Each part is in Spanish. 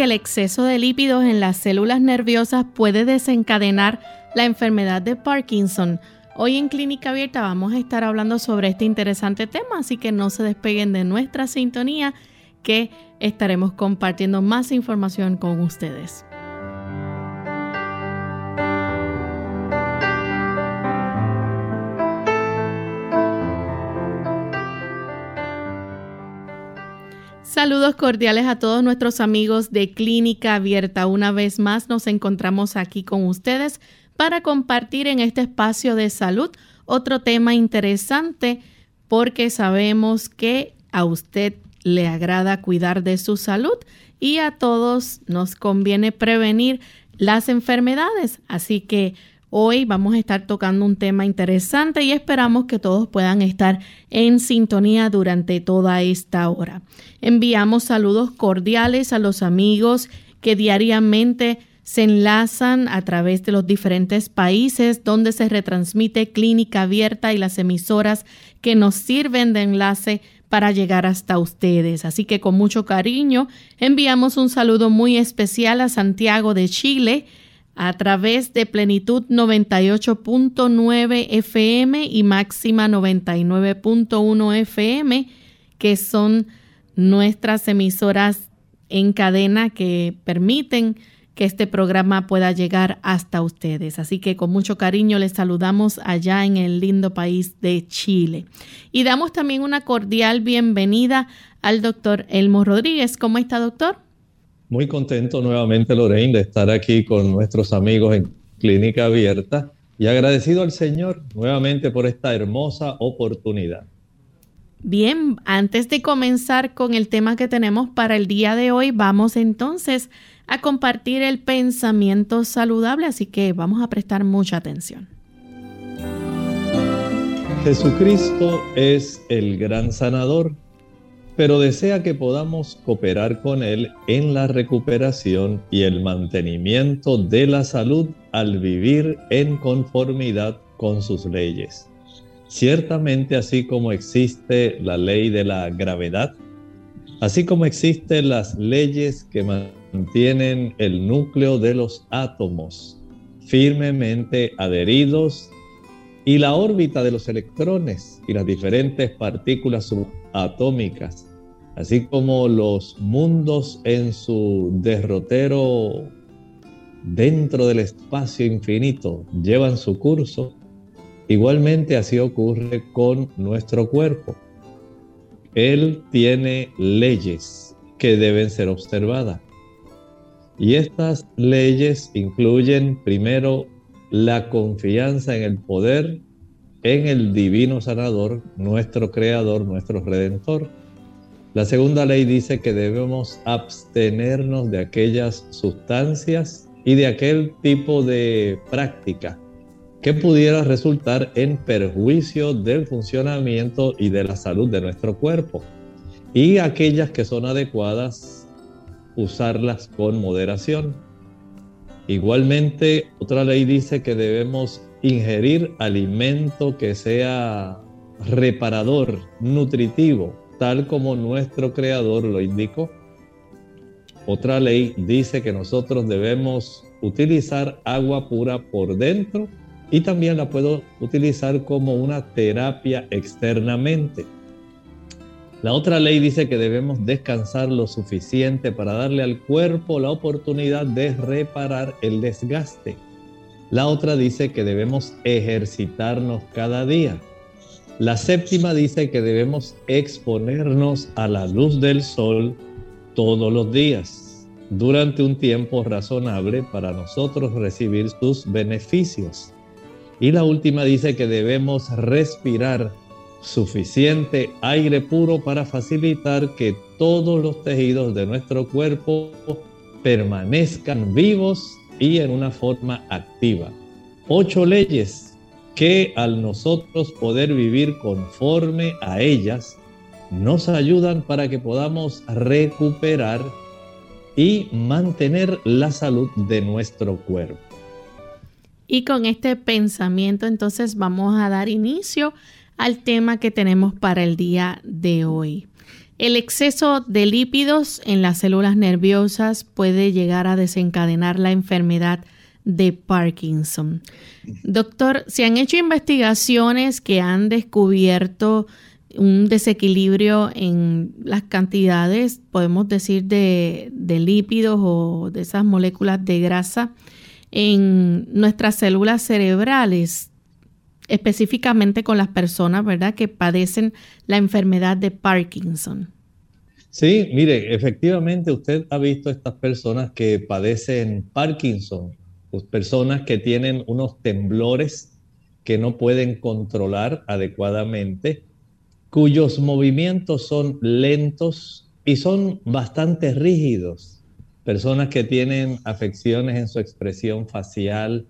El exceso de lípidos en las células nerviosas puede desencadenar la enfermedad de Parkinson? Hoy en Clínica Abierta vamos a estar hablando sobre este interesante tema, así que no se despeguen de nuestra sintonía que estaremos compartiendo más información con ustedes. Saludos cordiales a todos nuestros amigos de Clínica Abierta. Una vez más nos encontramos aquí con ustedes para compartir en este espacio de salud otro tema interesante porque sabemos que a usted le agrada cuidar de su salud y a todos nos conviene prevenir las enfermedades. Así que hoy vamos a estar tocando un tema interesante y esperamos que todos puedan estar en sintonía durante toda esta hora. Enviamos saludos cordiales a los amigos que diariamente se enlazan a través de los diferentes países donde se retransmite clínica abierta y las emisoras que nos sirven de enlace para llegar hasta ustedes. Así que con mucho cariño enviamos un saludo muy especial a Santiago de Chile a través de Plenitud 98.9 FM y Máxima 99.1 FM, que son nuestras emisoras en cadena que permiten que este programa pueda llegar hasta ustedes. Así que con mucho cariño les saludamos allá en el lindo país de Chile. Y damos también una cordial bienvenida al doctor Elmo Rodríguez. ¿Cómo está, doctor? Muy contento nuevamente, Lorraine, de estar aquí con nuestros amigos en Clínica Abierta y agradecido al Señor nuevamente por esta hermosa oportunidad. Bien, antes de comenzar con el tema que tenemos para el día de hoy, vamos entonces a compartir el pensamiento saludable, así que vamos a prestar mucha atención. Jesucristo es el gran sanador, pero desea que podamos cooperar con Él en la recuperación y el mantenimiento de la salud al vivir en conformidad con sus leyes. Ciertamente así como existe la ley de la gravedad, así como existen las leyes que mantienen el núcleo de los átomos firmemente adheridos y la órbita de los electrones y las diferentes partículas subatómicas, así como los mundos en su derrotero dentro del espacio infinito llevan su curso, igualmente así ocurre con nuestro cuerpo. Él tiene leyes que deben ser observadas. Y estas leyes incluyen primero la confianza en el poder, en el divino sanador, nuestro creador, nuestro redentor. La segunda ley dice que debemos abstenernos de aquellas sustancias y de aquel tipo de práctica que pudiera resultar en perjuicio del funcionamiento y de la salud de nuestro cuerpo. Y aquellas que son adecuadas usarlas con moderación. Igualmente, otra ley dice que debemos ingerir alimento que sea reparador, nutritivo, tal como nuestro creador lo indicó. Otra ley dice que nosotros debemos utilizar agua pura por dentro y también la puedo utilizar como una terapia externamente. La otra ley dice que debemos descansar lo suficiente para darle al cuerpo la oportunidad de reparar el desgaste. La otra dice que debemos ejercitarnos cada día. La séptima dice que debemos exponernos a la luz del sol todos los días, durante un tiempo razonable para nosotros recibir sus beneficios. Y la última dice que debemos respirar suficiente aire puro para facilitar que todos los tejidos de nuestro cuerpo permanezcan vivos y en una forma activa. Ocho leyes que al nosotros poder vivir conforme a ellas, nos ayudan para que podamos recuperar y mantener la salud de nuestro cuerpo. Y con este pensamiento entonces vamos a dar inicio al tema que tenemos para el día de hoy. El exceso de lípidos en las células nerviosas puede llegar a desencadenar la enfermedad de Parkinson. Doctor, se han hecho investigaciones que han descubierto un desequilibrio en las cantidades, podemos decir, de, lípidos o de esas moléculas de grasa en nuestras células cerebrales, específicamente con las personas, ¿verdad?, que padecen la enfermedad de Parkinson. Sí, mire, efectivamente usted ha visto estas personas que padecen Parkinson, pues personas que tienen unos temblores que no pueden controlar adecuadamente, cuyos movimientos son lentos y son bastante rígidos. Personas que tienen afecciones en su expresión facial,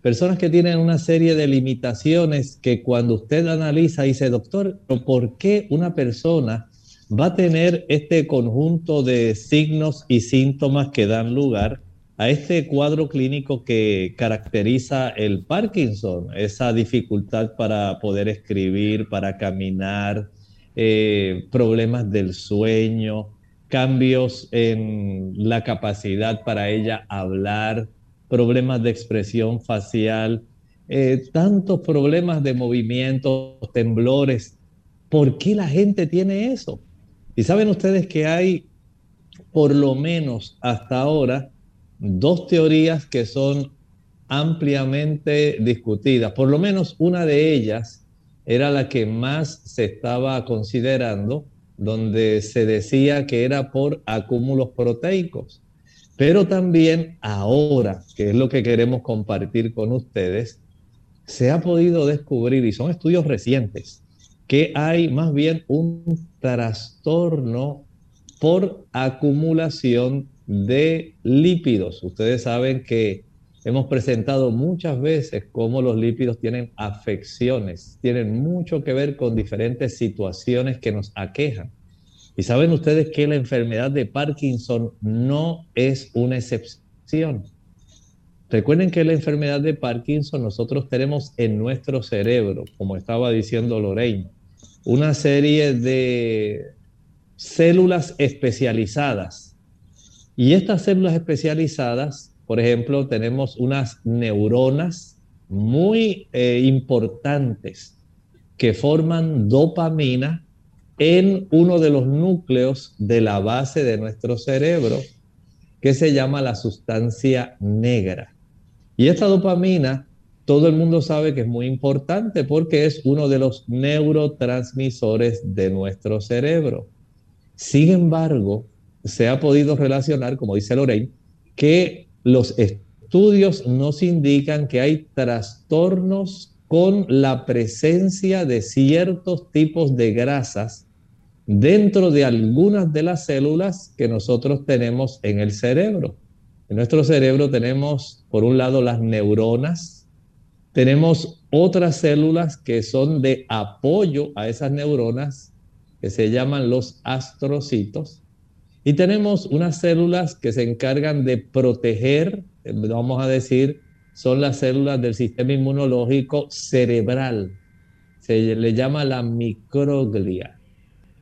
personas que tienen una serie de limitaciones que cuando usted analiza dice, doctor, ¿por qué una persona va a tener este conjunto de signos y síntomas que dan lugar a este cuadro clínico que caracteriza el Parkinson, esa dificultad para poder escribir, para caminar, eh, problemas del sueño, cambios en la capacidad para ella hablar, problemas de expresión facial, eh, tantos problemas de movimiento, temblores. ¿Por qué la gente tiene eso? Y saben ustedes que hay, por lo menos hasta ahora, dos teorías que son ampliamente discutidas. Por lo menos una de ellas era la que más se estaba considerando, donde se decía que era por acúmulos proteicos. Pero también ahora, que es lo que queremos compartir con ustedes, se ha podido descubrir, y son estudios recientes, que hay más bien un trastorno por acumulación de lípidos. Ustedes saben que hemos presentado muchas veces cómo los lípidos tienen afecciones, tienen mucho que ver con diferentes situaciones que nos aquejan. Y saben ustedes que la enfermedad de Parkinson no es una excepción. Recuerden que la enfermedad de Parkinson nosotros tenemos en nuestro cerebro, como estaba diciendo Lorraine, una serie de células especializadas y estas células especializadas, por ejemplo, tenemos unas neuronas muy eh, importantes que forman dopamina en uno de los núcleos de la base de nuestro cerebro, que se llama la sustancia negra. Y esta dopamina, todo el mundo sabe que es muy importante porque es uno de los neurotransmisores de nuestro cerebro. Sin embargo, se ha podido relacionar, como dice Lorraine, que los estudios nos indican que hay trastornos con la presencia de ciertos tipos de grasas dentro de algunas de las células que nosotros tenemos en el cerebro. En nuestro cerebro tenemos, por un lado, las neuronas, tenemos otras células que son de apoyo a esas neuronas, que se llaman los astrocitos, y tenemos unas células que se encargan de proteger, vamos a decir, son las células del sistema inmunológico cerebral. Se le llama la microglia.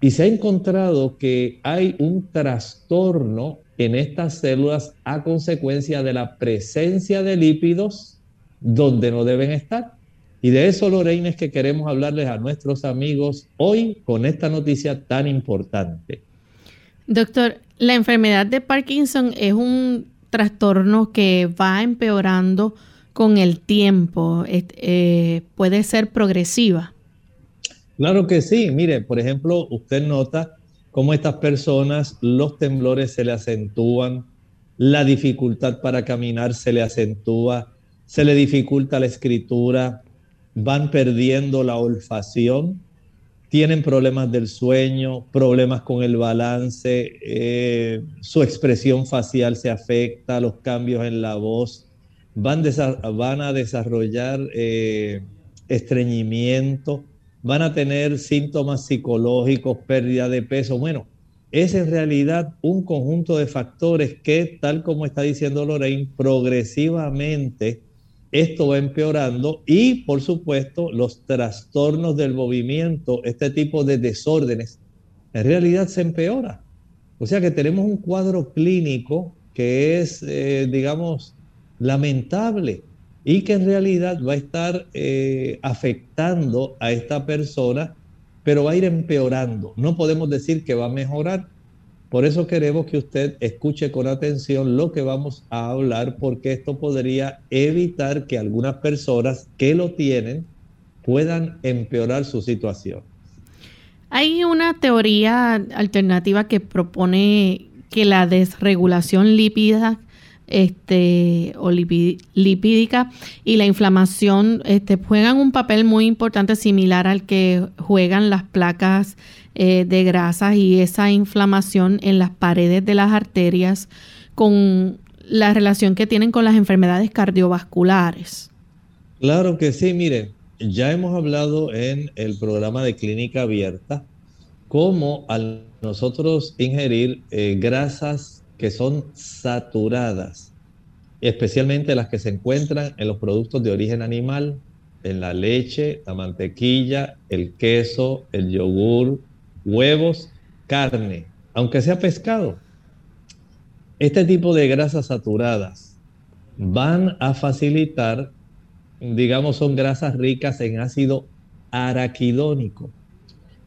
Y se ha encontrado que hay un trastorno en estas células a consecuencia de la presencia de lípidos donde no deben estar. Y de eso, Lorena, es que queremos hablarles a nuestros amigos hoy con esta noticia tan importante. Doctor, la enfermedad de Parkinson es un trastorno que va empeorando con el tiempo. Eh, puede ser progresiva. Claro que sí. Mire, por ejemplo, usted nota cómo estas personas, los temblores se le acentúan, la dificultad para caminar se le acentúa, se le dificulta la escritura, van perdiendo la olfacción, tienen problemas del sueño, problemas con el balance, eh, su expresión facial se afecta, los cambios en la voz, van, van a desarrollar eh, estreñimiento, van a tener síntomas psicológicos, pérdida de peso. Bueno, es en realidad un conjunto de factores que, tal como está diciendo Lorraine, progresivamente esto va empeorando y, por supuesto, los trastornos del movimiento, este tipo de desórdenes, en realidad se empeora. O sea que tenemos un cuadro clínico que es, eh, digamos, lamentable y que en realidad va a estar eh, afectando a esta persona, pero va a ir empeorando. No podemos decir que va a mejorar. Por eso queremos que usted escuche con atención lo que vamos a hablar, porque esto podría evitar que algunas personas que lo tienen puedan empeorar su situación. Hay una teoría alternativa que propone que la desregulación lípida este, o lipídica y la inflamación este, juegan un papel muy importante similar al que juegan las placas eh, de grasas y esa inflamación en las paredes de las arterias con la relación que tienen con las enfermedades cardiovasculares. Claro que sí, miren, ya hemos hablado en el programa de clínica abierta cómo al nosotros ingerir eh, grasas que son saturadas, especialmente las que se encuentran en los productos de origen animal, en la leche, la mantequilla, el queso, el yogur, huevos, carne, aunque sea pescado. Este tipo de grasas saturadas van a facilitar, digamos, son grasas ricas en ácido araquidónico.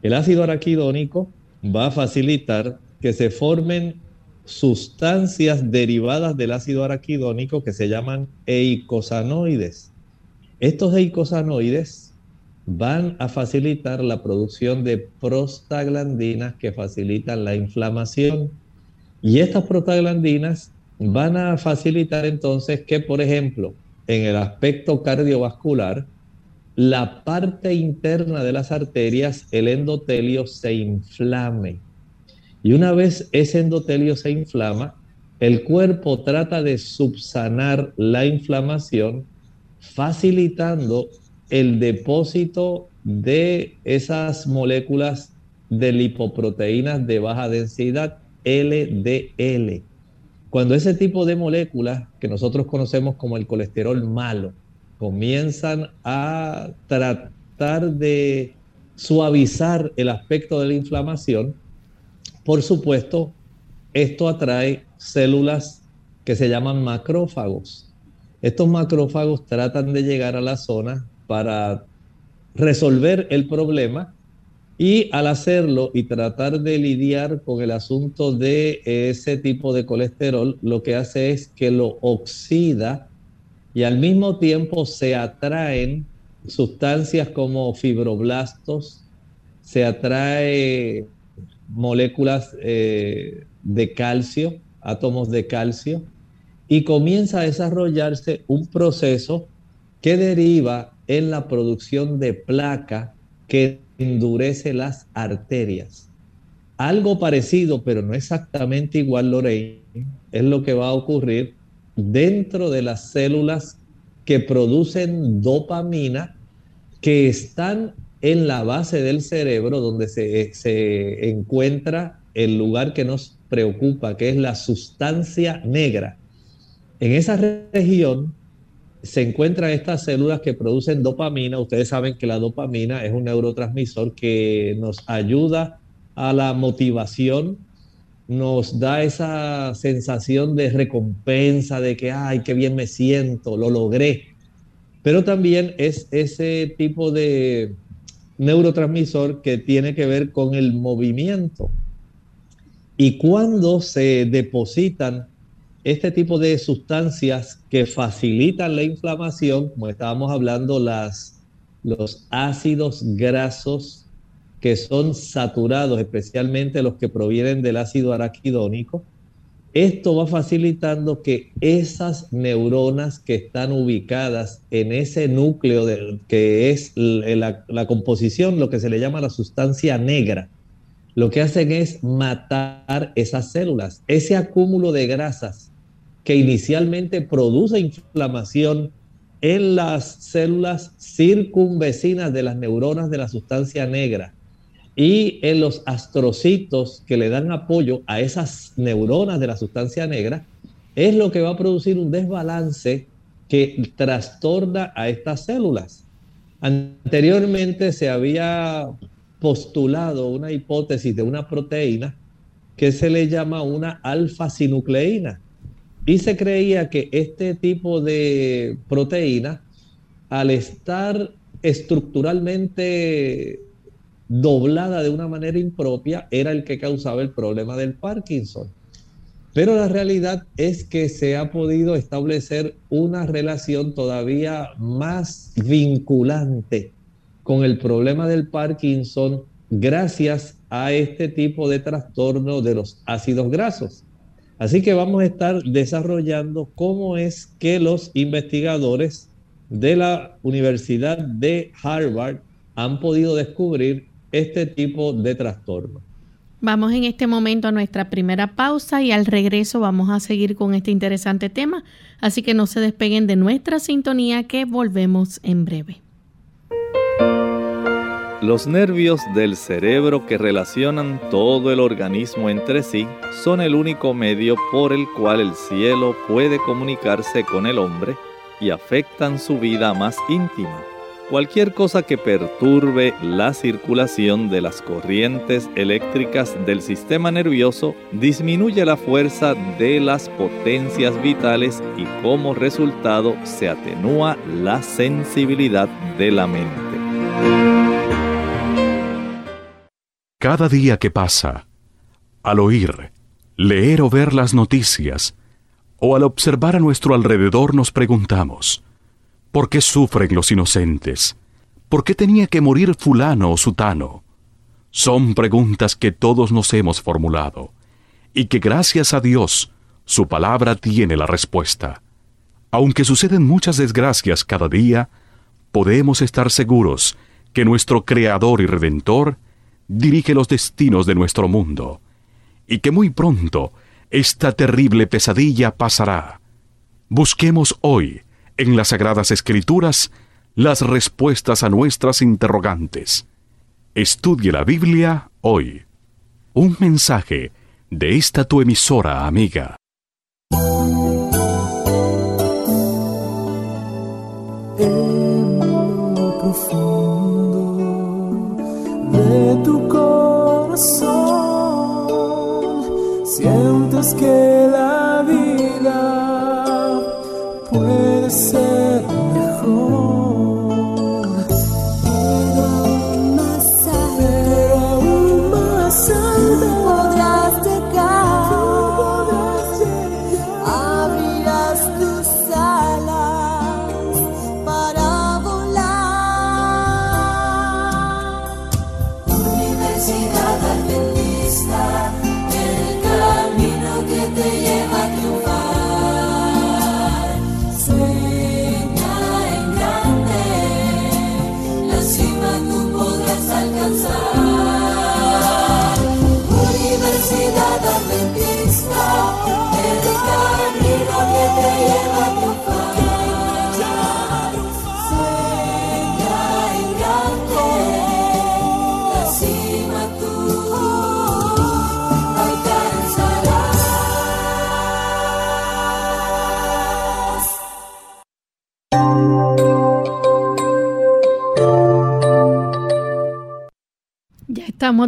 El ácido araquidónico va a facilitar que se formen sustancias derivadas del ácido araquidónico que se llaman eicosanoides. Estos eicosanoides van a facilitar la producción de prostaglandinas que facilitan la inflamación. Y estas prostaglandinas van a facilitar entonces que, por ejemplo, en el aspecto cardiovascular, la parte interna de las arterias, el endotelio, se inflame. Y una vez ese endotelio se inflama, el cuerpo trata de subsanar la inflamación, facilitando el depósito de esas moléculas de lipoproteínas de baja densidad, LDL. Cuando ese tipo de moléculas, que nosotros conocemos como el colesterol malo, comienzan a tratar de suavizar el aspecto de la inflamación, por supuesto, esto atrae células que se llaman macrófagos. Estos macrófagos tratan de llegar a la zona para resolver el problema y al hacerlo y tratar de lidiar con el asunto de ese tipo de colesterol, lo que hace es que lo oxida y al mismo tiempo se atraen sustancias como fibroblastos, se atrae moléculas eh, de calcio, átomos de calcio, y comienza a desarrollarse un proceso que deriva en la producción de placa que endurece las arterias. Algo parecido, pero no exactamente igual, Lorraine, es lo que va a ocurrir dentro de las células que producen dopamina que están en la base del cerebro donde se, encuentra el lugar que nos preocupa, que es la sustancia negra. En esa región se encuentran estas células que producen dopamina. Ustedes saben que la dopamina es un neurotransmisor que nos ayuda a la motivación, nos da esa sensación de recompensa, de que, ay, qué bien me siento, lo logré. Pero también es ese tipo de neurotransmisor que tiene que ver con el movimiento. Y cuando se depositan este tipo de sustancias que facilitan la inflamación, como estábamos hablando, las, los ácidos grasos que son saturados, especialmente los que provienen del ácido araquidónico, esto va facilitando que esas neuronas que están ubicadas en ese núcleo que es la, la, composición, lo que se le llama la sustancia negra, lo que hacen es matar esas células, ese acúmulo de grasas que inicialmente produce inflamación en las células circunvecinas de las neuronas de la sustancia negra y en los astrocitos que le dan apoyo a esas neuronas de la sustancia negra, es lo que va a producir un desbalance que trastorna a estas células. Anteriormente se había postulado una hipótesis de una proteína que se le llama una alfa-sinucleína. Y se creía que este tipo de proteína, al estar estructuralmente doblada de una manera impropia era el que causaba el problema del Parkinson. Pero la realidad es que se ha podido establecer una relación todavía más vinculante con el problema del Parkinson gracias a este tipo de trastorno de los ácidos grasos. Así que vamos a estar desarrollando cómo es que los investigadores de la Universidad de Harvard han podido descubrir este tipo de trastorno. Vamos en este momento a nuestra primera pausa y al regreso vamos a seguir con este interesante tema, así que no se despeguen de nuestra sintonía que volvemos en breve. Los nervios del cerebro que relacionan todo el organismo entre sí son el único medio por el cual el cielo puede comunicarse con el hombre y afectan su vida más íntima. Cualquier cosa que perturbe la circulación de las corrientes eléctricas del sistema nervioso disminuye la fuerza de las potencias vitales y como resultado se atenúa la sensibilidad de la mente. Cada día que pasa, al oír, leer o ver las noticias, o al observar a nuestro alrededor nos preguntamos, ¿Por qué sufren los inocentes? ¿Por qué tenía que morir fulano o sutano? Son preguntas que todos nos hemos formulado y que gracias a Dios su palabra tiene la respuesta. Aunque suceden muchas desgracias cada día, podemos estar seguros que nuestro Creador y Redentor dirige los destinos de nuestro mundo y que muy pronto esta terrible pesadilla pasará. Busquemos hoy en las Sagradas Escrituras las respuestas a nuestras interrogantes. Estudie la Biblia hoy. Un mensaje de esta tu emisora amiga. En profundo de tu corazón sientes que la puede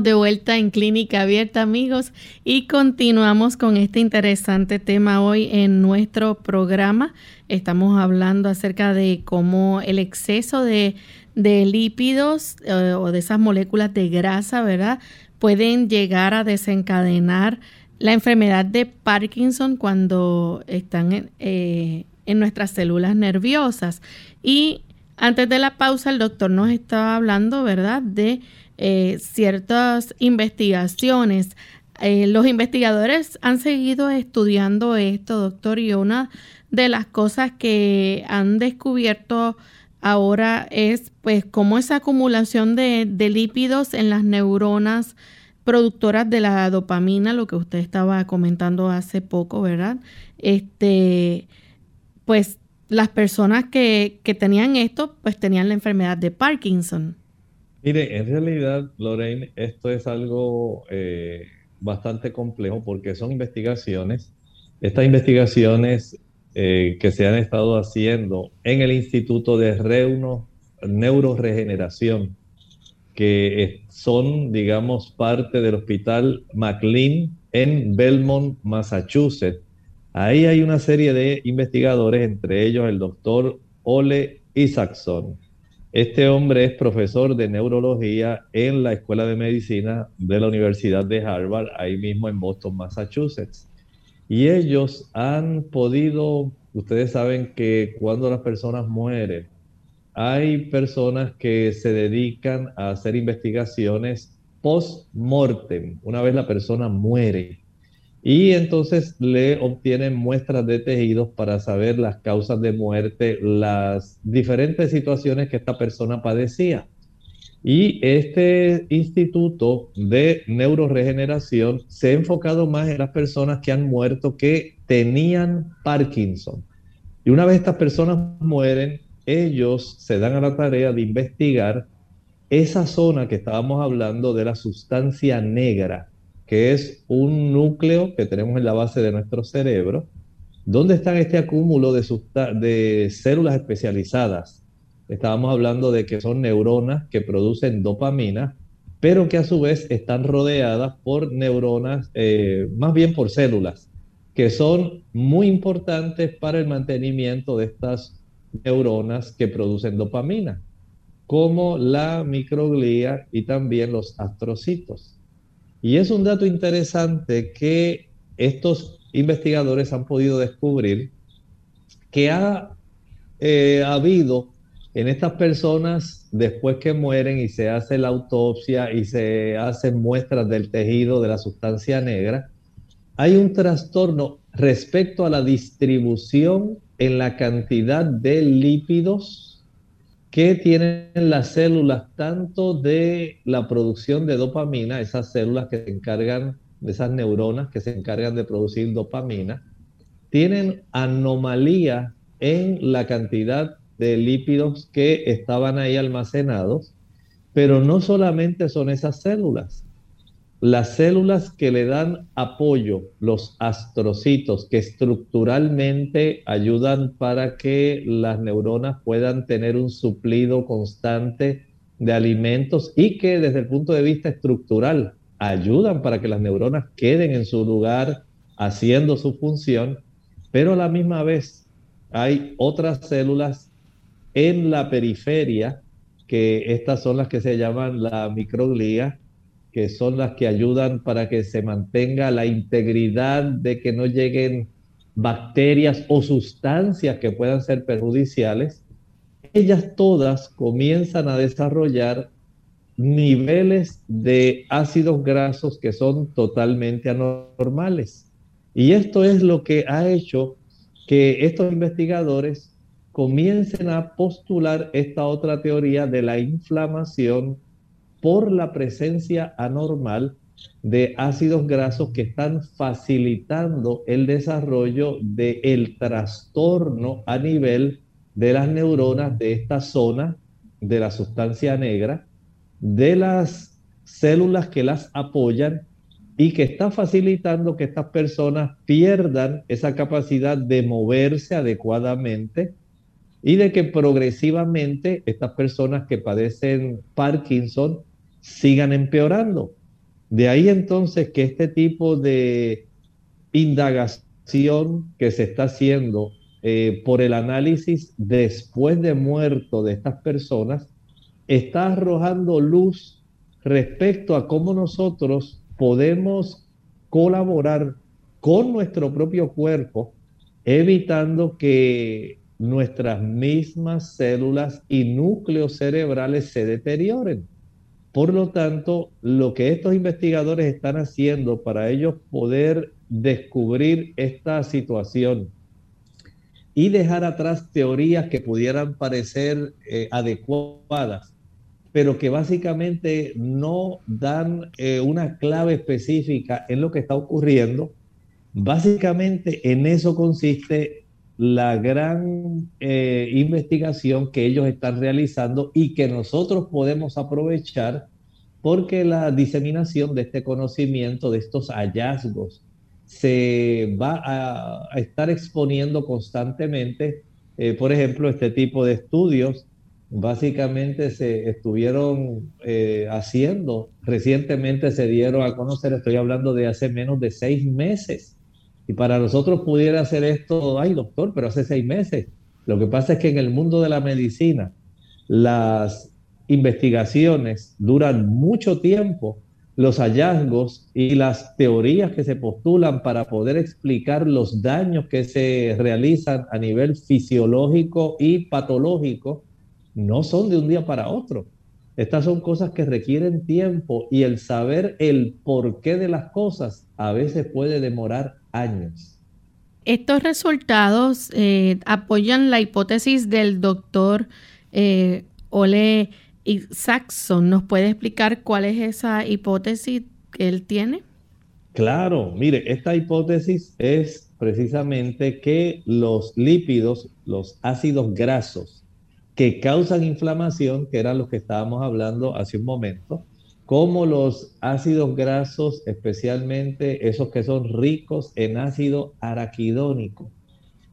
De vuelta en Clínica Abierta, amigos, y continuamos con este interesante tema hoy en nuestro programa. Estamos hablando acerca de cómo el exceso de, lípidos eh, o de esas moléculas de grasa, ¿verdad? Pueden llegar a desencadenar la enfermedad de Parkinson cuando están en, eh, en nuestras células nerviosas. Y antes de la pausa, el doctor nos estaba hablando, ¿verdad?, de eh, ciertas investigaciones eh, los investigadores han seguido estudiando esto, doctor, y una de las cosas que han descubierto ahora es pues cómo esa acumulación de, de lípidos en las neuronas productoras de la dopamina, lo que usted estaba comentando hace poco, ¿verdad? Este, pues las personas que, que tenían esto, pues tenían la enfermedad de Parkinson. Mire, en realidad, Lorraine, esto es algo eh, bastante complejo porque son investigaciones. Estas investigaciones eh, que se han estado haciendo en el Instituto de Reuno, Neuroregeneración, que son, digamos, parte del Hospital McLean en Belmont, Massachusetts. Ahí hay una serie de investigadores, entre ellos el doctor Ole Isaacson. Este hombre es profesor de neurología en la Escuela de Medicina de la Universidad de Harvard, ahí mismo en Boston, Massachusetts. Y ellos han podido, ustedes saben que cuando las personas mueren, hay personas que se dedican a hacer investigaciones post-mortem, una vez la persona muere. Y entonces le obtienen muestras de tejidos para saber las causas de muerte, las diferentes situaciones que esta persona padecía. Y este instituto de neuroregeneración se ha enfocado más en las personas que han muerto que tenían Parkinson. Y una vez estas personas mueren, ellos se dan a la tarea de investigar esa zona que estábamos hablando de la sustancia negra, que es un núcleo que tenemos en la base de nuestro cerebro, ¿Dónde está este acúmulo de, de células especializadas estábamos hablando de que son neuronas que producen dopamina, pero que a su vez están rodeadas por neuronas, eh, más bien por células, que son muy importantes para el mantenimiento de estas neuronas que producen dopamina, como la microglía y también los astrocitos. Y es un dato interesante que estos investigadores han podido descubrir que ha eh, habido en estas personas, después que mueren y se hace la autopsia y se hacen muestras del tejido de la sustancia negra, hay un trastorno respecto a la distribución en la cantidad de lípidos que tienen las células, tanto de la producción de dopamina, esas células que se encargan, esas neuronas que se encargan de producir dopamina, tienen anomalía en la cantidad de lípidos que estaban ahí almacenados, pero no solamente son esas células. Las células que le dan apoyo, los astrocitos, que estructuralmente ayudan para que las neuronas puedan tener un suplido constante de alimentos y que desde el punto de vista estructural ayudan para que las neuronas queden en su lugar haciendo su función, pero a la misma vez hay otras células en la periferia, que estas son las que se llaman la microglía, que son las que ayudan para que se mantenga la integridad de que no lleguen bacterias o sustancias que puedan ser perjudiciales, ellas todas comienzan a desarrollar niveles de ácidos grasos que son totalmente anormales. Y esto es lo que ha hecho que estos investigadores comiencen a postular esta otra teoría de la inflamación por la presencia anormal de ácidos grasos que están facilitando el desarrollo del el trastorno a nivel de las neuronas de esta zona de la sustancia negra, de las células que las apoyan y que está facilitando que estas personas pierdan esa capacidad de moverse adecuadamente, y de que progresivamente estas personas que padecen Parkinson sigan empeorando. De ahí entonces que este tipo de indagación que se está haciendo eh, por el análisis después de muerto de estas personas está arrojando luz respecto a cómo nosotros podemos colaborar con nuestro propio cuerpo, evitando que nuestras mismas células y núcleos cerebrales se deterioren. Por lo tanto, lo que estos investigadores están haciendo para ellos poder descubrir esta situación y dejar atrás teorías que pudieran parecer eh, adecuadas, pero que básicamente no dan eh, una clave específica en lo que está ocurriendo. Básicamente en eso consiste la gran eh, investigación que ellos están realizando y que nosotros podemos aprovechar porque la diseminación de este conocimiento, de estos hallazgos, se va a, estar exponiendo constantemente. Eh, por ejemplo, este tipo de estudios básicamente se estuvieron eh, haciendo, recientemente se dieron a conocer, estoy hablando de hace menos de seis meses, y para nosotros pudiera hacer esto, ay doctor, pero hace seis meses. Lo que pasa es que en el mundo de la medicina las investigaciones duran mucho tiempo, los hallazgos y las teorías que se postulan para poder explicar los daños que se realizan a nivel fisiológico y patológico no son de un día para otro. Estas son cosas que requieren tiempo y el saber el porqué de las cosas a veces puede demorar años. Estos resultados eh, apoyan la hipótesis del doctor eh, Ole Saxon. ¿Nos puede explicar cuál es esa hipótesis que él tiene? Claro, mire, esta hipótesis es precisamente que los lípidos, los ácidos grasos que causan inflamación, que eran los que estábamos hablando hace un momento, como los ácidos grasos, especialmente esos que son ricos en ácido araquidónico,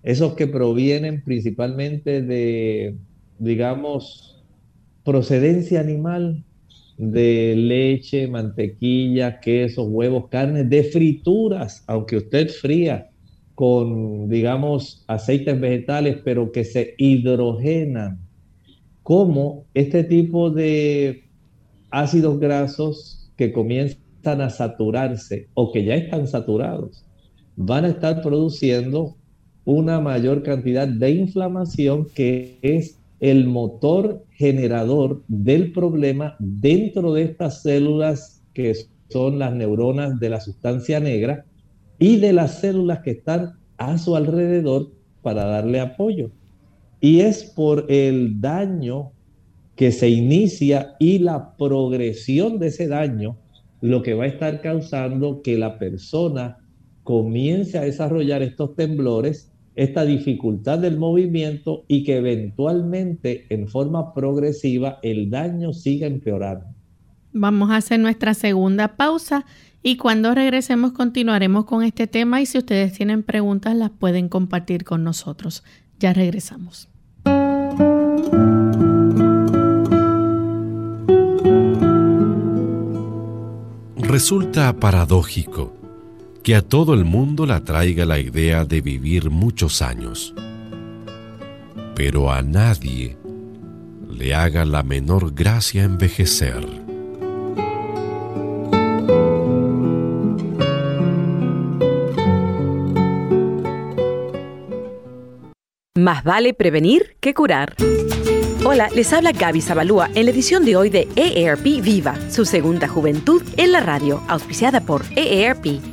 esos que provienen principalmente de, digamos, procedencia animal, de leche, mantequilla, quesos, huevos, carne, de frituras, aunque usted fría con, digamos, aceites vegetales, pero que se hidrogenan. Como este tipo de ácidos grasos que comienzan a saturarse o que ya están saturados, van a estar produciendo una mayor cantidad de inflamación que es el motor generador del problema dentro de estas células que son las neuronas de la sustancia negra y de las células que están a su alrededor para darle apoyo. Y es por el daño que se inicia y la progresión de ese daño lo que va a estar causando que la persona comience a desarrollar estos temblores, esta dificultad del movimiento y que eventualmente en forma progresiva el daño siga empeorando. Vamos a hacer nuestra segunda pausa y cuando regresemos continuaremos con este tema y si ustedes tienen preguntas las pueden compartir con nosotros. Ya regresamos. Resulta paradójico que a todo el mundo le atraiga la idea de vivir muchos años, pero a nadie le haga la menor gracia envejecer. Más vale prevenir que curar. Hola, les habla Gaby Zabalúa en la edición de hoy de EARP Viva, su segunda juventud en la radio, auspiciada por EARP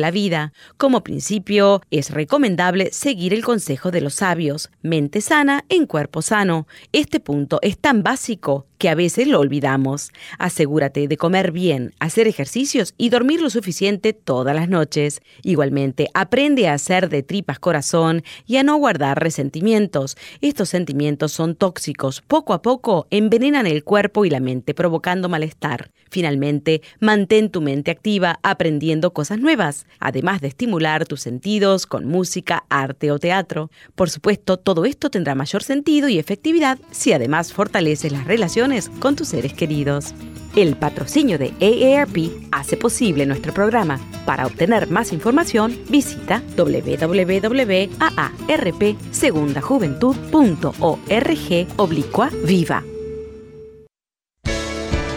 la vida. Como principio, es recomendable seguir el consejo de los sabios, mente sana en cuerpo sano. Este punto es tan básico que a veces lo olvidamos. Asegúrate de comer bien, hacer ejercicios y dormir lo suficiente todas las noches. Igualmente, aprende a hacer de tripas corazón y a no guardar resentimientos. Estos sentimientos son tóxicos. Poco a poco envenenan el cuerpo y la mente, provocando malestar. Finalmente, mantén tu mente activa aprendiendo cosas nuevas, además de estimular tus sentidos con música, arte o teatro. Por supuesto, todo esto tendrá mayor sentido y efectividad si además fortaleces las relaciones con tus seres queridos. El patrocinio de AARP hace posible nuestro programa. Para obtener más información, visita www.aarpsegundajuventud.org oblicua viva.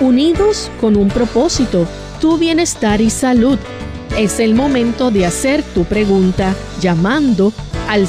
Unidos con un propósito, tu bienestar y salud. Es el momento de hacer tu pregunta llamando al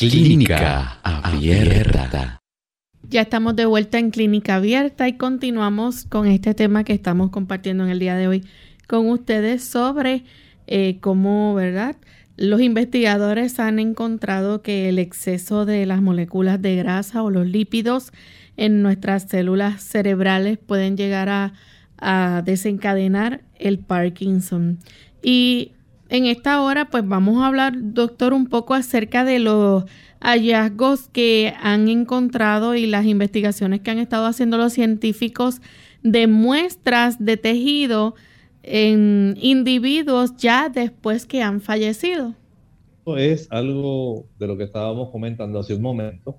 Clínica Abierta. Ya estamos de vuelta en Clínica Abierta y continuamos con este tema que estamos compartiendo en el día de hoy con ustedes sobre eh, cómo, ¿verdad? Los investigadores han encontrado que el exceso de las moléculas de grasa o los lípidos en nuestras células cerebrales pueden llegar a, a desencadenar el Parkinson. Y en esta hora, pues vamos a hablar, doctor, un poco acerca de los hallazgos que han encontrado y las investigaciones que han estado haciendo los científicos de muestras de tejido en individuos ya después que han fallecido. Es algo de lo que estábamos comentando hace un momento,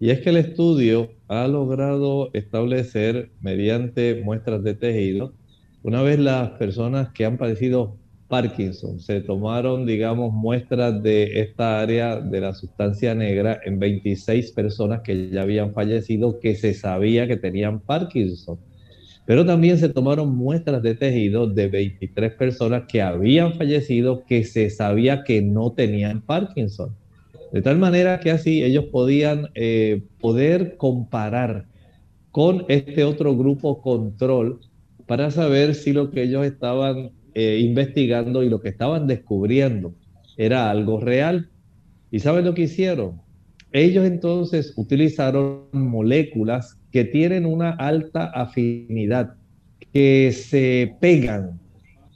y es que el estudio ha logrado establecer mediante muestras de tejido, una vez las personas que han padecido Parkinson. Se tomaron, digamos, muestras de esta área de la sustancia negra en 26 personas que ya habían fallecido que se sabía que tenían Parkinson. Pero también se tomaron muestras de tejido de 23 personas que habían fallecido que se sabía que no tenían Parkinson. De tal manera que así ellos podían eh, poder comparar con este otro grupo control para saber si lo que ellos estaban eh, investigando y lo que estaban descubriendo era algo real. ¿Y saben lo que hicieron? Ellos entonces utilizaron moléculas que tienen una alta afinidad, que se pegan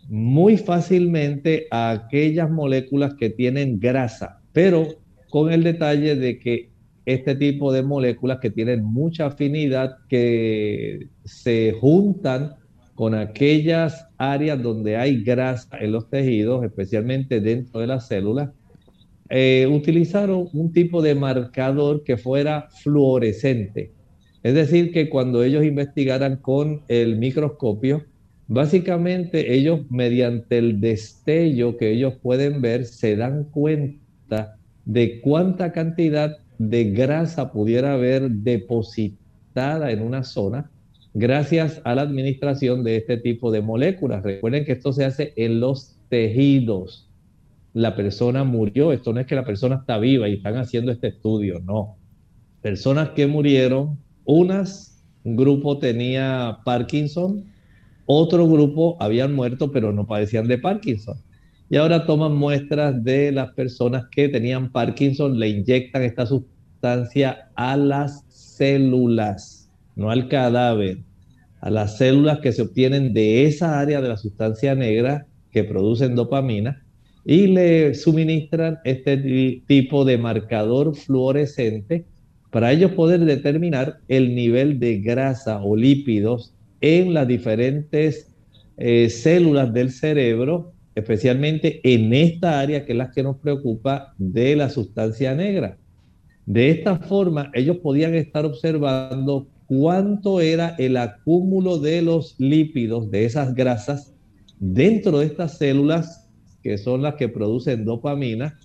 muy fácilmente a aquellas moléculas que tienen grasa, pero con el detalle de que este tipo de moléculas que tienen mucha afinidad, que se juntan con aquellas áreas donde hay grasa en los tejidos, especialmente dentro de las células, eh, utilizaron un tipo de marcador que fuera fluorescente. Es decir, que cuando ellos investigaran con el microscopio, básicamente ellos mediante el destello que ellos pueden ver se dan cuenta de cuánta cantidad de grasa pudiera haber depositada en una zona gracias a la administración de este tipo de moléculas. Recuerden que esto se hace en los tejidos. La persona murió, esto no es que la persona está viva y están haciendo este estudio, no. Personas que murieron, unas, un grupo tenía Parkinson, otro grupo habían muerto pero no padecían de Parkinson. Y ahora toman muestras de las personas que tenían Parkinson, le inyectan esta sustancia a las células no al cadáver, a las células que se obtienen de esa área de la sustancia negra que producen dopamina y le suministran este tipo de marcador fluorescente para ellos poder determinar el nivel de grasa o lípidos en las diferentes eh, células del cerebro, especialmente en esta área que es la que nos preocupa de la sustancia negra. De esta forma, ellos podían estar observando cuánto era el acúmulo de los lípidos, de esas grasas, dentro de estas células que son las que producen dopamina,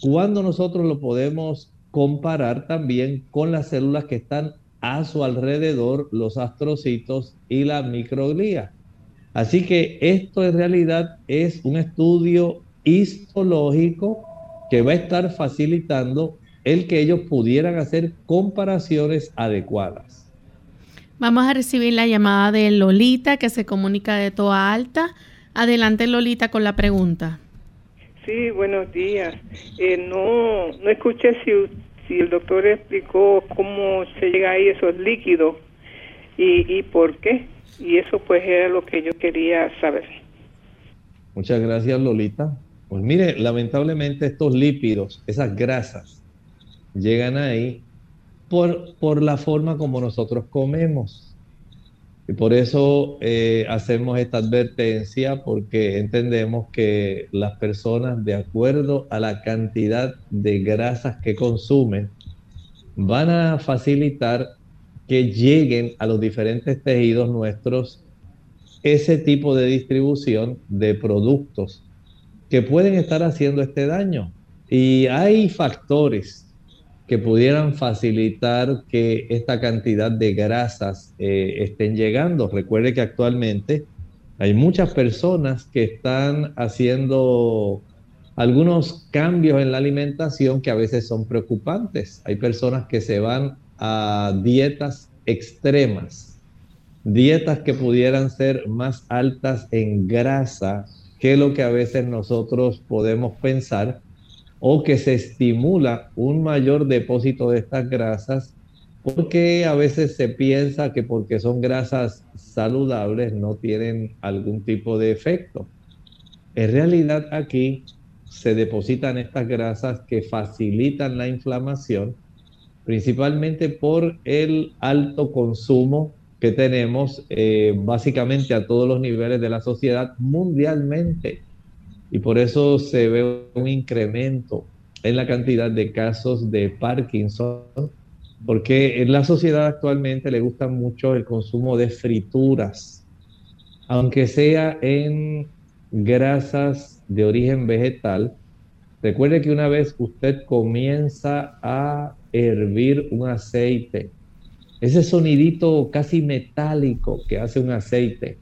cuando nosotros lo podemos comparar también con las células que están a su alrededor, los astrocitos y la microglía. Así que esto en realidad es un estudio histológico que va a estar facilitando el que ellos pudieran hacer comparaciones adecuadas. Vamos a recibir la llamada de Lolita que se comunica de toda alta. Adelante Lolita con la pregunta. Sí, buenos días. Eh, no, no escuché si, si el doctor explicó cómo se llega ahí esos líquidos y, y por qué. Y eso pues era lo que yo quería saber. Muchas gracias Lolita. Pues mire, lamentablemente estos lípidos, esas grasas, llegan ahí por, por la forma como nosotros comemos. Y por eso eh, hacemos esta advertencia, porque entendemos que las personas, de acuerdo a la cantidad de grasas que consumen, van a facilitar que lleguen a los diferentes tejidos nuestros ese tipo de distribución de productos que pueden estar haciendo este daño. Y hay factores que pudieran facilitar que esta cantidad de grasas eh, estén llegando. Recuerde que actualmente hay muchas personas que están haciendo algunos cambios en la alimentación que a veces son preocupantes. Hay personas que se van a dietas extremas, dietas que pudieran ser más altas en grasa que lo que a veces nosotros podemos pensar o que se estimula un mayor depósito de estas grasas porque a veces se piensa que porque son grasas saludables no tienen algún tipo de efecto. En realidad aquí se depositan estas grasas que facilitan la inflamación, principalmente por el alto consumo que tenemos eh, básicamente a todos los niveles de la sociedad mundialmente y por eso se ve un incremento en la cantidad de casos de Parkinson, porque en la sociedad actualmente le gusta mucho el consumo de frituras, aunque sea en grasas de origen vegetal. Recuerde que una vez usted comienza a hervir un aceite, ese sonidito casi metálico que hace un aceite,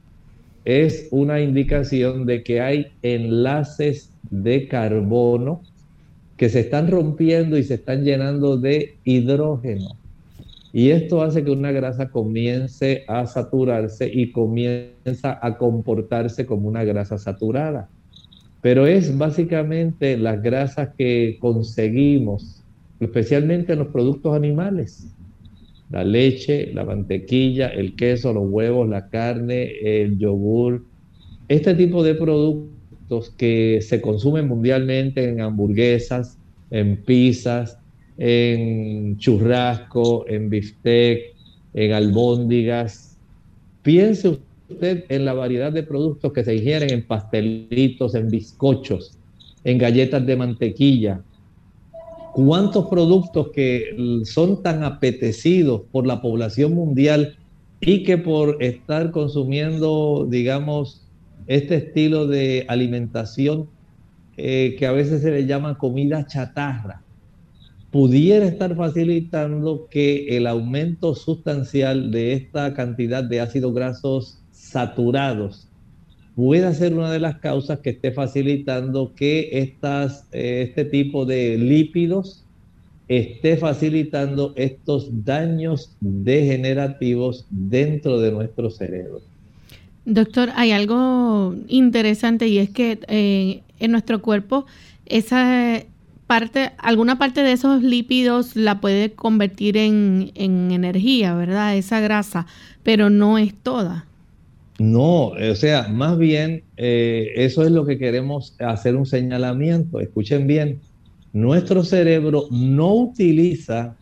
es una indicación de que hay enlaces de carbono que se están rompiendo y se están llenando de hidrógeno. Y esto hace que una grasa comience a saturarse y comienza a comportarse como una grasa saturada. Pero es básicamente las grasas que conseguimos, especialmente en los productos animales la leche, la mantequilla, el queso, los huevos, la carne, el yogur, este tipo de productos que se consumen mundialmente en hamburguesas, en pizzas, en churrasco, en bistec, en albóndigas. Piense usted en la variedad de productos que se ingieren en pastelitos, en bizcochos, en galletas de mantequilla, cuántos productos que son tan apetecidos por la población mundial y que por estar consumiendo, digamos, este estilo de alimentación eh, que a veces se le llama comida chatarra, pudiera estar facilitando que el aumento sustancial de esta cantidad de ácidos grasos saturados puede ser una de las causas que esté facilitando que estas, eh, este tipo de lípidos esté facilitando estos daños degenerativos dentro de nuestro cerebro. Doctor, hay algo interesante y es que eh, en nuestro cuerpo esa parte, alguna parte de esos lípidos la puede convertir en, en energía, ¿verdad? Esa grasa, pero no es toda. No, o sea, más bien eh, eso es lo que queremos hacer un señalamiento. Escuchen bien, nuestro cerebro no utiliza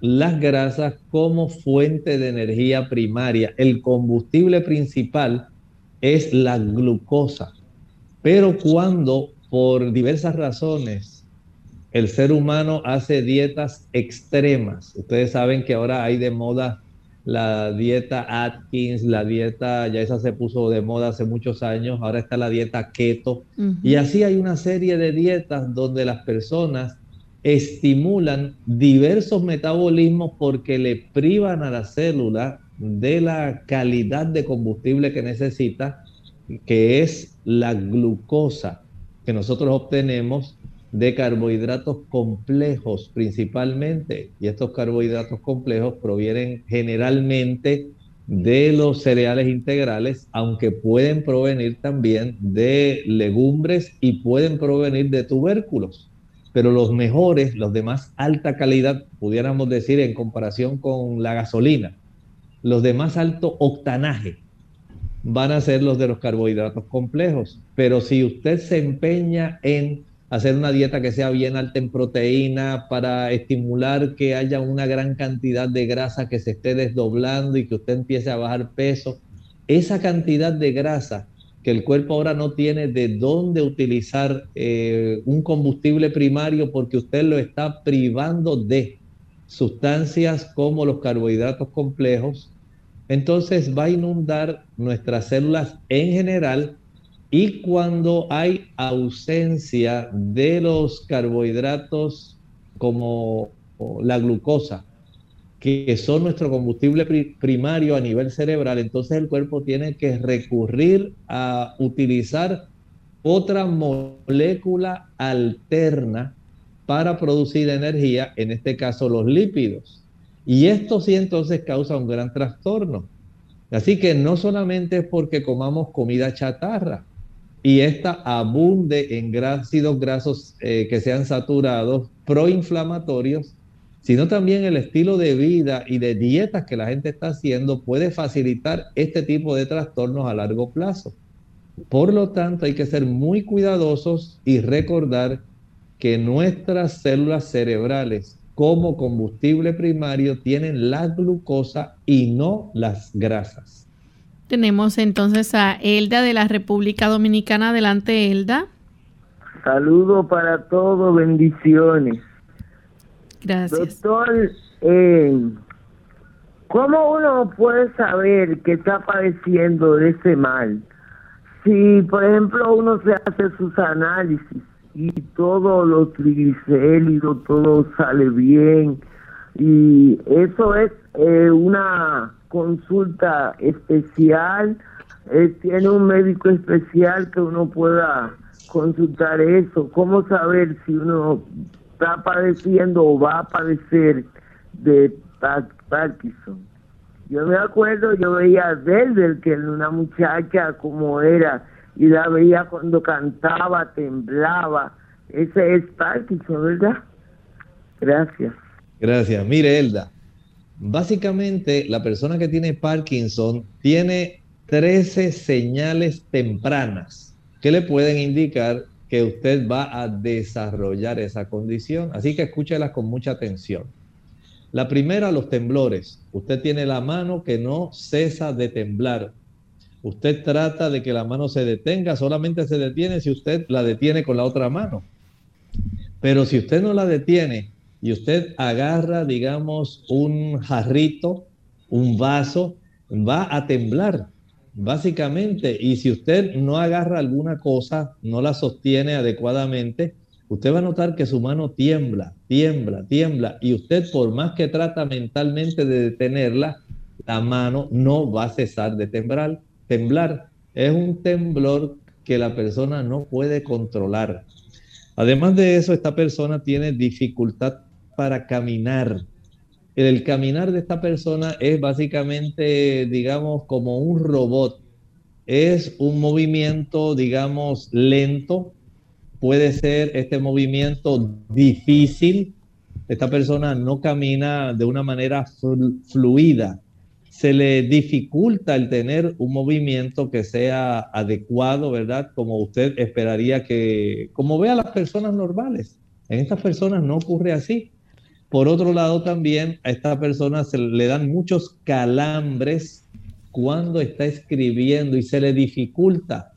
las grasas como fuente de energía primaria. El combustible principal es la glucosa. Pero cuando por diversas razones el ser humano hace dietas extremas, ustedes saben que ahora hay de moda la dieta Atkins, la dieta, ya esa se puso de moda hace muchos años, ahora está la dieta keto. Y así hay una serie de dietas donde las personas estimulan diversos metabolismos porque le privan a la célula de la calidad de combustible que necesita, que es la glucosa que nosotros obtenemos de carbohidratos complejos principalmente, y estos carbohidratos complejos provienen generalmente de los cereales integrales, aunque pueden provenir también de legumbres y pueden provenir de tubérculos. pero los mejores, los de más alta calidad, pudiéramos decir en comparación con la gasolina, los de más alto octanaje, van a ser los de los carbohidratos complejos. Pero si usted se empeña en hacer una dieta que sea bien alta en proteína para estimular que haya una gran cantidad de grasa que se esté desdoblando y que usted empiece a bajar peso, esa cantidad de grasa que el cuerpo ahora no tiene de dónde utilizar eh, un combustible primario porque usted lo está privando de sustancias como los carbohidratos complejos, entonces va a inundar nuestras células en general y cuando hay ausencia de los carbohidratos como la glucosa, que son nuestro combustible primario a nivel cerebral, entonces el cuerpo tiene que recurrir a utilizar otra molécula alterna para producir energía, en este caso los lípidos. Y esto sí entonces causa un gran trastorno. Así que no solamente es porque comamos comida chatarra y esta abunde en ácidos grasos eh, que sean saturados, proinflamatorios, sino también el estilo de vida y de dietas que la gente está haciendo puede facilitar este tipo de trastornos a largo plazo. Por lo tanto, hay que ser muy cuidadosos y recordar que nuestras células cerebrales como combustible primario tienen la glucosa y no las grasas. Tenemos entonces a Elda de la República Dominicana. Adelante, Elda. Saludo para todos, bendiciones. Gracias. Doctor, eh, ¿cómo uno puede saber que está padeciendo de ese mal? Si, por ejemplo, uno se hace sus análisis y todos los triglicéridos, todo sale bien. Y eso es eh, una consulta especial, eh, tiene un médico especial que uno pueda consultar eso. ¿Cómo saber si uno está padeciendo o va a padecer de Parkinson? Yo me acuerdo, yo veía desde que una muchacha como era y la veía cuando cantaba, temblaba. Ese es Parkinson, ¿verdad? Gracias. Gracias. Mire, Elda, básicamente la persona que tiene Parkinson tiene 13 señales tempranas que le pueden indicar que usted va a desarrollar esa condición. Así que escúchelas con mucha atención. La primera, los temblores. Usted tiene la mano que no cesa de temblar Usted trata de que la mano se detenga, solamente se detiene si usted la detiene con la otra mano. Pero si usted no la detiene y usted agarra, digamos, un jarrito, un vaso, va a temblar, básicamente. Y si usted no agarra alguna cosa, no la sostiene adecuadamente, usted va a notar que su mano tiembla, tiembla, tiembla. Y usted, por más que trata mentalmente de detenerla, la mano no va a cesar de temblar temblar. Es un temblor que la persona no puede controlar. Además de eso, esta persona tiene dificultad para caminar. El caminar de esta persona es básicamente, digamos, como un robot. Es un movimiento, digamos, lento. Puede ser este movimiento difícil. Esta persona no camina de una manera fluida se le dificulta el tener un movimiento que sea adecuado, ¿verdad? Como usted esperaría que, como ve a las personas normales. En estas personas no ocurre así. Por otro lado, también a esta persona se le dan muchos calambres cuando está escribiendo y se le dificulta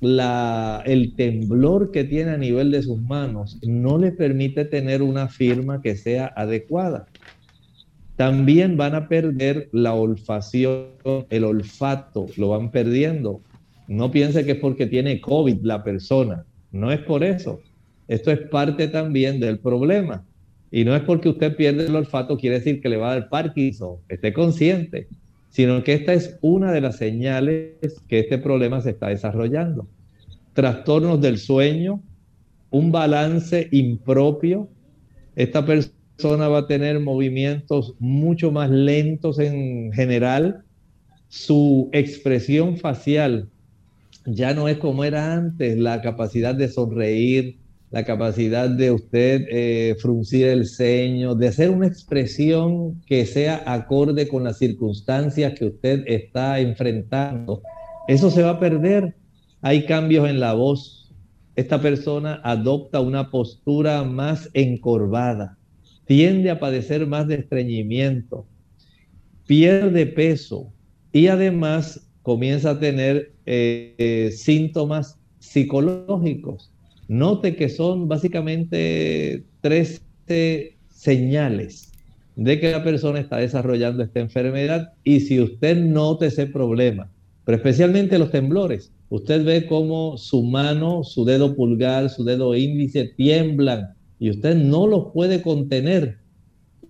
el temblor que tiene a nivel de sus manos. No le permite tener una firma que sea adecuada también van a perder la olfacción, el olfato, lo van perdiendo. No piense que es porque tiene COVID la persona, no es por eso. Esto es parte también del problema. Y no es porque usted pierde el olfato, quiere decir que le va a dar Parkinson, esté consciente, sino que esta es una de las señales que este problema se está desarrollando. Trastornos del sueño, un balance impropio. Esta persona va a tener movimientos mucho más lentos en general. Su expresión facial ya no es como era antes, la capacidad de sonreír, la capacidad de usted eh, fruncir el ceño, de hacer una expresión que sea acorde con las circunstancias que usted está enfrentando. Eso se va a perder. Hay cambios en la voz. Esta persona adopta una postura más encorvada, tiende a padecer más de estreñimiento, pierde peso y además comienza a tener eh, eh, síntomas psicológicos Note que son básicamente tres señales de que la persona está desarrollando esta enfermedad y si usted nota ese problema, pero especialmente los temblores, usted ve cómo su mano, su dedo pulgar, su dedo índice tiemblan y usted no los puede contener.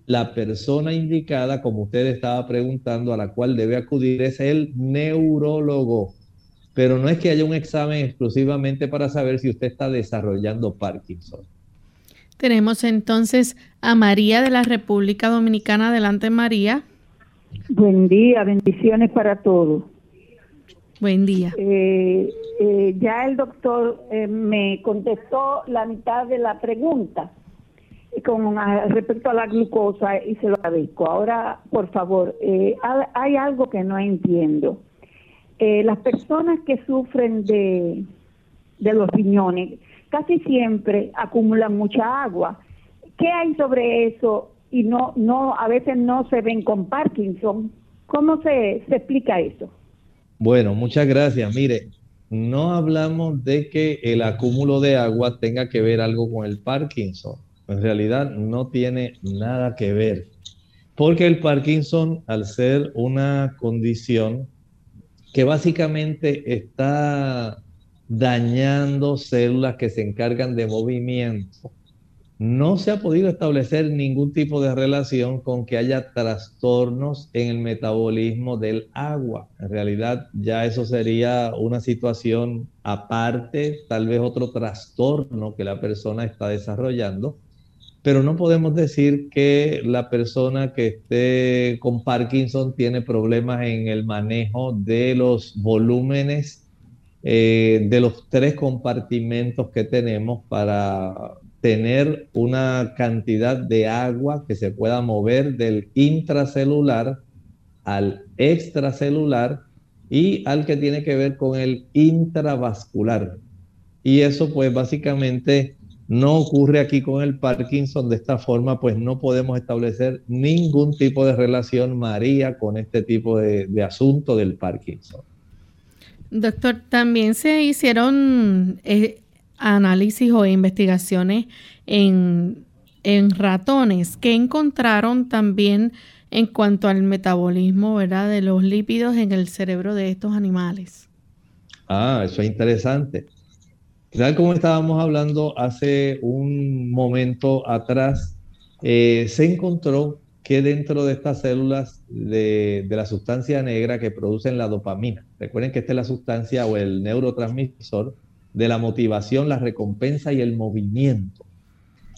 La persona indicada, como usted estaba preguntando, a la cual debe acudir es el neurólogo pero no es que haya un examen exclusivamente para saber si usted está desarrollando Parkinson. Tenemos entonces a María de la República Dominicana. Adelante, María. Buen día, bendiciones para todos. Buen día. Eh, eh, ya el doctor eh, me contestó la mitad de la pregunta con respecto a la glucosa y se lo agradezco. Ahora, por favor, hay algo que no entiendo. Eh, las personas que sufren de, de los riñones casi siempre acumulan mucha agua. ¿Qué hay sobre eso? Y no, no, a veces no se ven con Parkinson. ¿Cómo se, se explica eso? Bueno, muchas gracias. Mire, no hablamos de que el acúmulo de agua tenga que ver algo con el Parkinson. En realidad no tiene nada que ver. Porque el Parkinson, al ser una condición que básicamente está dañando células que se encargan de movimiento. No se ha podido establecer ningún tipo de relación con que haya trastornos en el metabolismo del agua. En realidad ya eso sería una situación aparte, tal vez otro trastorno que la persona está desarrollando pero no podemos decir que la persona que esté con Parkinson tiene problemas en el manejo de los volúmenes eh, de los tres compartimentos que tenemos para tener una cantidad de agua que se pueda mover del intracelular al extracelular y al que tiene que ver con el intravascular. Y eso pues básicamente no ocurre aquí con el Parkinson. De esta forma, pues no podemos establecer ningún tipo de relación, María, con este tipo de, asunto del Parkinson. Doctor, también se hicieron eh, análisis o investigaciones en, en ratones que encontraron también en cuanto al metabolismo, ¿verdad?, de los lípidos en el cerebro de estos animales. Ah, eso es interesante. Tal como estábamos hablando hace un momento atrás, eh, se encontró que dentro de estas células de, la sustancia negra que producen la dopamina, recuerden que esta es la sustancia o el neurotransmisor de la motivación, la recompensa y el movimiento.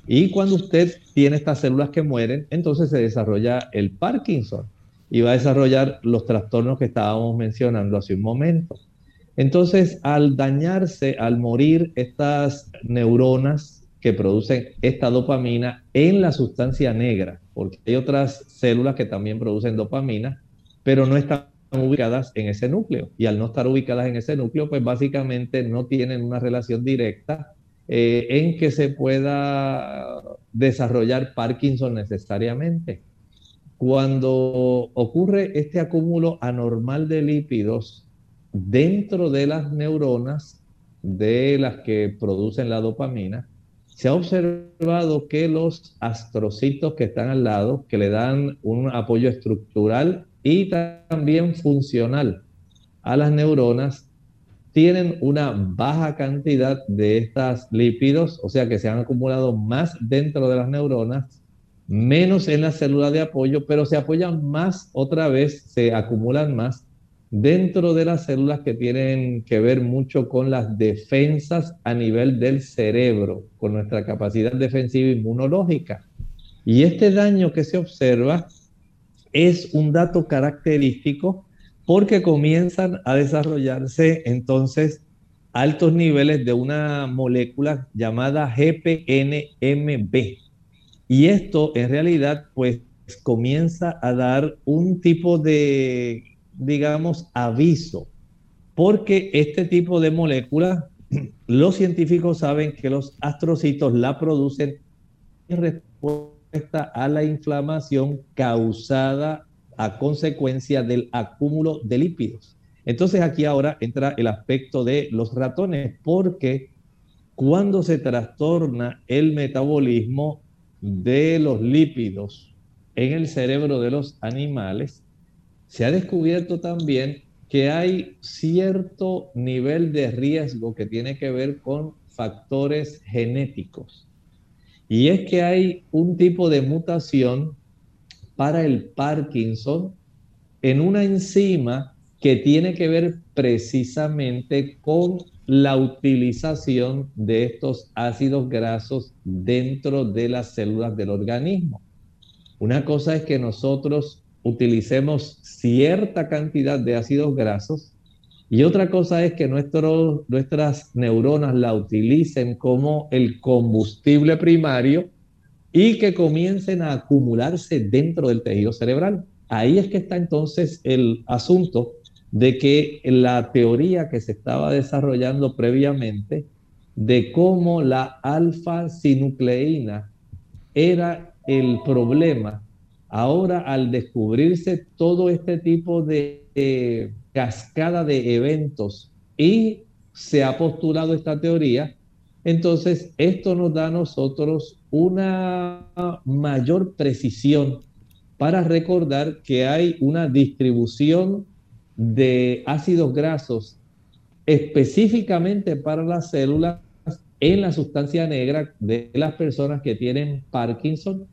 Y cuando usted tiene estas células que mueren, entonces se desarrolla el Parkinson y va a desarrollar los trastornos que estábamos mencionando hace un momento. Entonces, al dañarse, al morir estas neuronas que producen esta dopamina en la sustancia negra, porque hay otras células que también producen dopamina, pero no están ubicadas en ese núcleo. Y al no estar ubicadas en ese núcleo, pues básicamente no tienen una relación directa eh, en que se pueda desarrollar Parkinson necesariamente. Cuando ocurre este acúmulo anormal de lípidos dentro de las neuronas de las que producen la dopamina, se ha observado que los astrocitos que están al lado, que le dan un apoyo estructural y también funcional a las neuronas, tienen una baja cantidad de estas lípidos, o sea que se han acumulado más dentro de las neuronas, menos en la célula de apoyo, pero se apoyan más otra vez, se acumulan más dentro de las células que tienen que ver mucho con las defensas a nivel del cerebro, con nuestra capacidad defensiva inmunológica. Y este daño que se observa es un dato característico porque comienzan a desarrollarse entonces altos niveles de una molécula llamada GPNMB. Y esto en realidad pues comienza a dar un tipo de, digamos, aviso, porque este tipo de molécula, los científicos saben que los astrocitos la producen en respuesta a la inflamación causada a consecuencia del acúmulo de lípidos. Entonces aquí ahora entra el aspecto de los ratones, porque cuando se trastorna el metabolismo de los lípidos en el cerebro de los animales, se ha descubierto también que hay cierto nivel de riesgo que tiene que ver con factores genéticos. Y es que hay un tipo de mutación para el Parkinson en una enzima que tiene que ver precisamente con la utilización de estos ácidos grasos dentro de las células del organismo. Una cosa es que nosotros utilicemos cierta cantidad de ácidos grasos y otra cosa es que nuestras neuronas la utilicen como el combustible primario y que comiencen a acumularse dentro del tejido cerebral. Ahí es que está entonces el asunto de que la teoría que se estaba desarrollando previamente de cómo la alfa-sinucleína era el problema, ahora al descubrirse todo este tipo de cascada de eventos y se ha postulado esta teoría, entonces esto nos da a nosotros una mayor precisión para recordar que hay una distribución de ácidos grasos específicamente para las células en la sustancia negra de las personas que tienen Parkinson,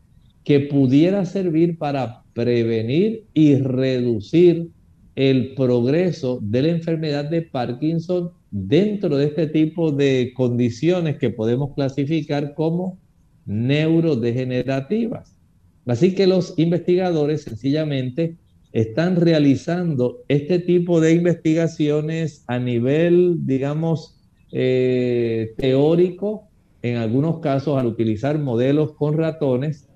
que pudiera servir para prevenir y reducir el progreso de la enfermedad de Parkinson dentro de este tipo de condiciones que podemos clasificar como neurodegenerativas. Así que los investigadores sencillamente están realizando este tipo de investigaciones a nivel, digamos, eh, teórico, en algunos casos al utilizar modelos con ratones,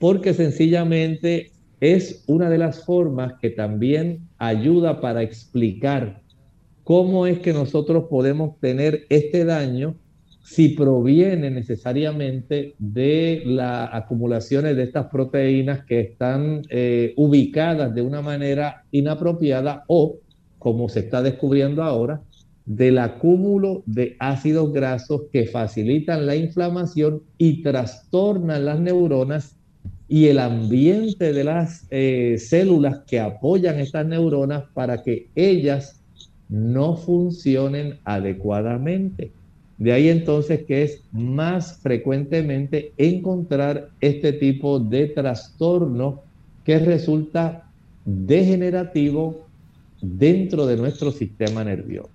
porque sencillamente es una de las formas que también ayuda para explicar cómo es que nosotros podemos tener este daño si proviene necesariamente de las acumulaciones de estas proteínas que están eh, ubicadas de una manera inapropiada o, como se está descubriendo ahora, del acúmulo de ácidos grasos que facilitan la inflamación y trastornan las neuronas y el ambiente de las eh, células que apoyan estas neuronas para que ellas no funcionen adecuadamente. De ahí entonces que es más frecuentemente encontrar este tipo de trastorno que resulta degenerativo dentro de nuestro sistema nervioso.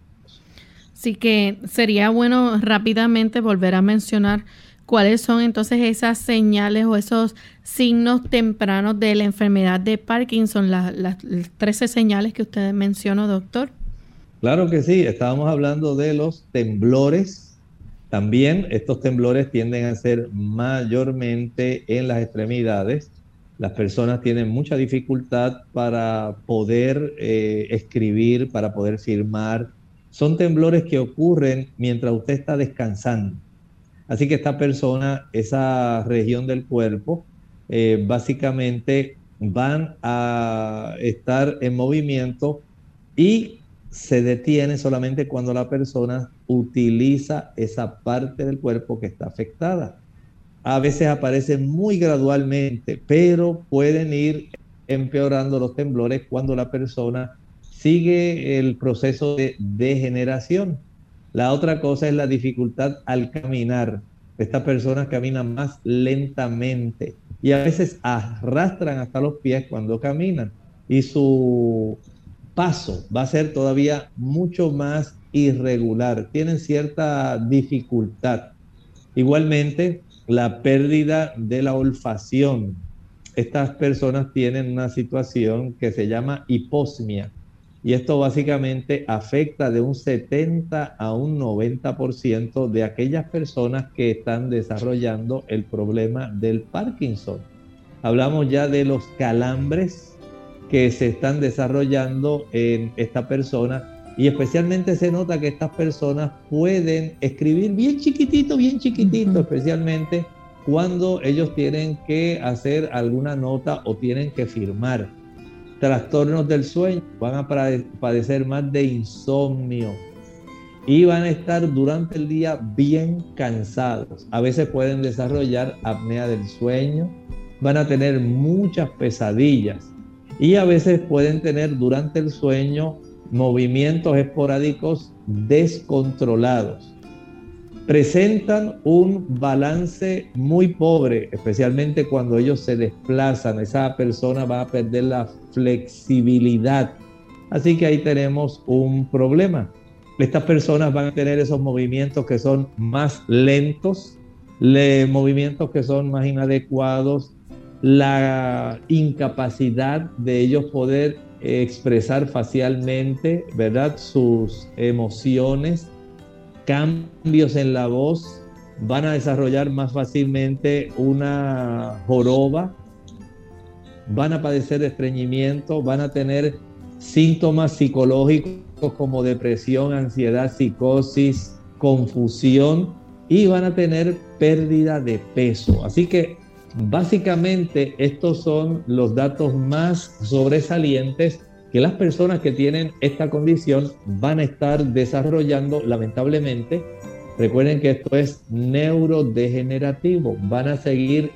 Así que sería bueno rápidamente volver a mencionar cuáles son entonces esas señales o esos signos tempranos de la enfermedad de Parkinson, las, 13 señales que usted mencionó, doctor. Claro que sí, estábamos hablando de los temblores, también estos temblores tienden a ser mayormente en las extremidades. Las personas tienen mucha dificultad para poder eh, escribir, para poder firmar. Son temblores que ocurren mientras usted está descansando. Así que esta persona, esa región del cuerpo, eh, básicamente van a estar en movimiento y se detiene solamente cuando la persona utiliza esa parte del cuerpo que está afectada. A veces aparecen muy gradualmente, pero pueden ir empeorando los temblores cuando la persona sigue el proceso de degeneración. La otra cosa es la dificultad al caminar. Estas personas caminan más lentamente y a veces arrastran hasta los pies cuando caminan y su paso va a ser todavía mucho más irregular, tienen cierta dificultad. Igualmente, la pérdida de la olfacción. Estas personas tienen una situación que se llama hiposmia. Y esto básicamente afecta de un 70 a un 90% de aquellas personas que están desarrollando el problema del Parkinson. Hablamos ya de los calambres que se están desarrollando en esta persona y especialmente se nota que estas personas pueden escribir bien chiquitito, bien chiquitito, especialmente cuando ellos tienen que hacer alguna nota o tienen que firmar trastornos del sueño, van a padecer más de insomnio y van a estar durante el día bien cansados. A veces pueden desarrollar apnea del sueño, van a tener muchas pesadillas y a veces pueden tener durante el sueño movimientos esporádicos descontrolados presentan un balance muy pobre, especialmente cuando ellos se desplazan. Esa persona va a perder la flexibilidad. Así que ahí tenemos un problema. Estas personas van a tener esos movimientos que son más lentos, movimientos que son más inadecuados, la incapacidad de ellos poder expresar facialmente, ¿verdad? Sus emociones, cambios en la voz, van a desarrollar más fácilmente una joroba, van a padecer estreñimiento, van a tener síntomas psicológicos como depresión, ansiedad, psicosis, confusión y van a tener pérdida de peso. Así que básicamente estos son los datos más sobresalientes que las personas que tienen esta condición van a estar desarrollando, lamentablemente, recuerden que esto es neurodegenerativo, van a seguir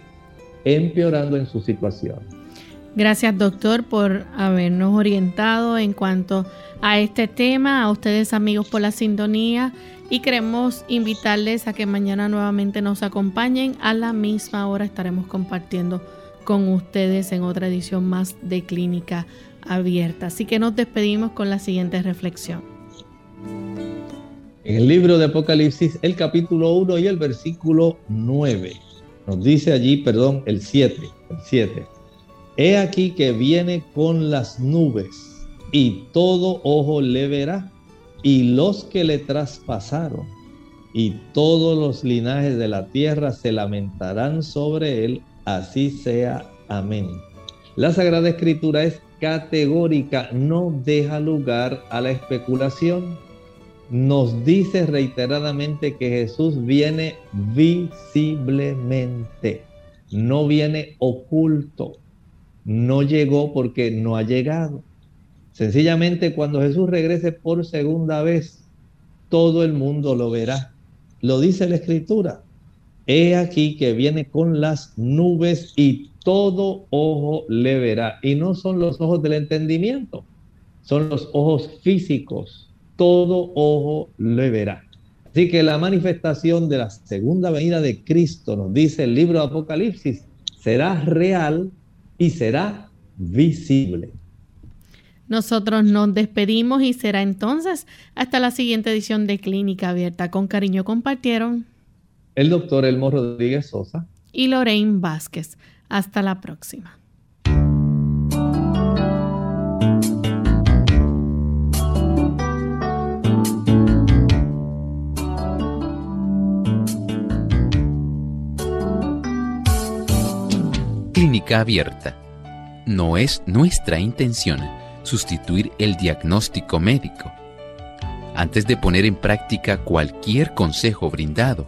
empeorando en su situación. Gracias doctor por habernos orientado en cuanto a este tema, a ustedes amigos por la sintonía y queremos invitarles a que mañana nuevamente nos acompañen. A la misma hora estaremos compartiendo con ustedes en otra edición más de Clínica abierta. Así que nos despedimos con la siguiente reflexión. En el libro de Apocalipsis, el capítulo 1 y el versículo 9, nos dice allí, perdón, el 7, el 7. He aquí que viene con las nubes y todo ojo le verá y los que le traspasaron y todos los linajes de la tierra se lamentarán sobre él, así sea. Amén. La Sagrada Escritura es categórica, no deja lugar a la especulación. Nos dice reiteradamente que Jesús viene visiblemente, no viene oculto, no llegó porque no ha llegado. Sencillamente cuando Jesús regrese por segunda vez, todo el mundo lo verá. Lo dice la Escritura. He aquí que viene con las nubes y todo ojo le verá. Y no son los ojos del entendimiento, son los ojos físicos. Todo ojo le verá. Así que la manifestación de la segunda venida de Cristo, nos dice el libro de Apocalipsis, será real y será visible. Nosotros nos despedimos y será entonces hasta la siguiente edición de Clínica Abierta. Con cariño compartieron el doctor Elmo Rodríguez Sosa y Lorraine Vázquez. Hasta la próxima. Clínica abierta. No es nuestra intención sustituir el diagnóstico médico. Antes de poner en práctica cualquier consejo brindado,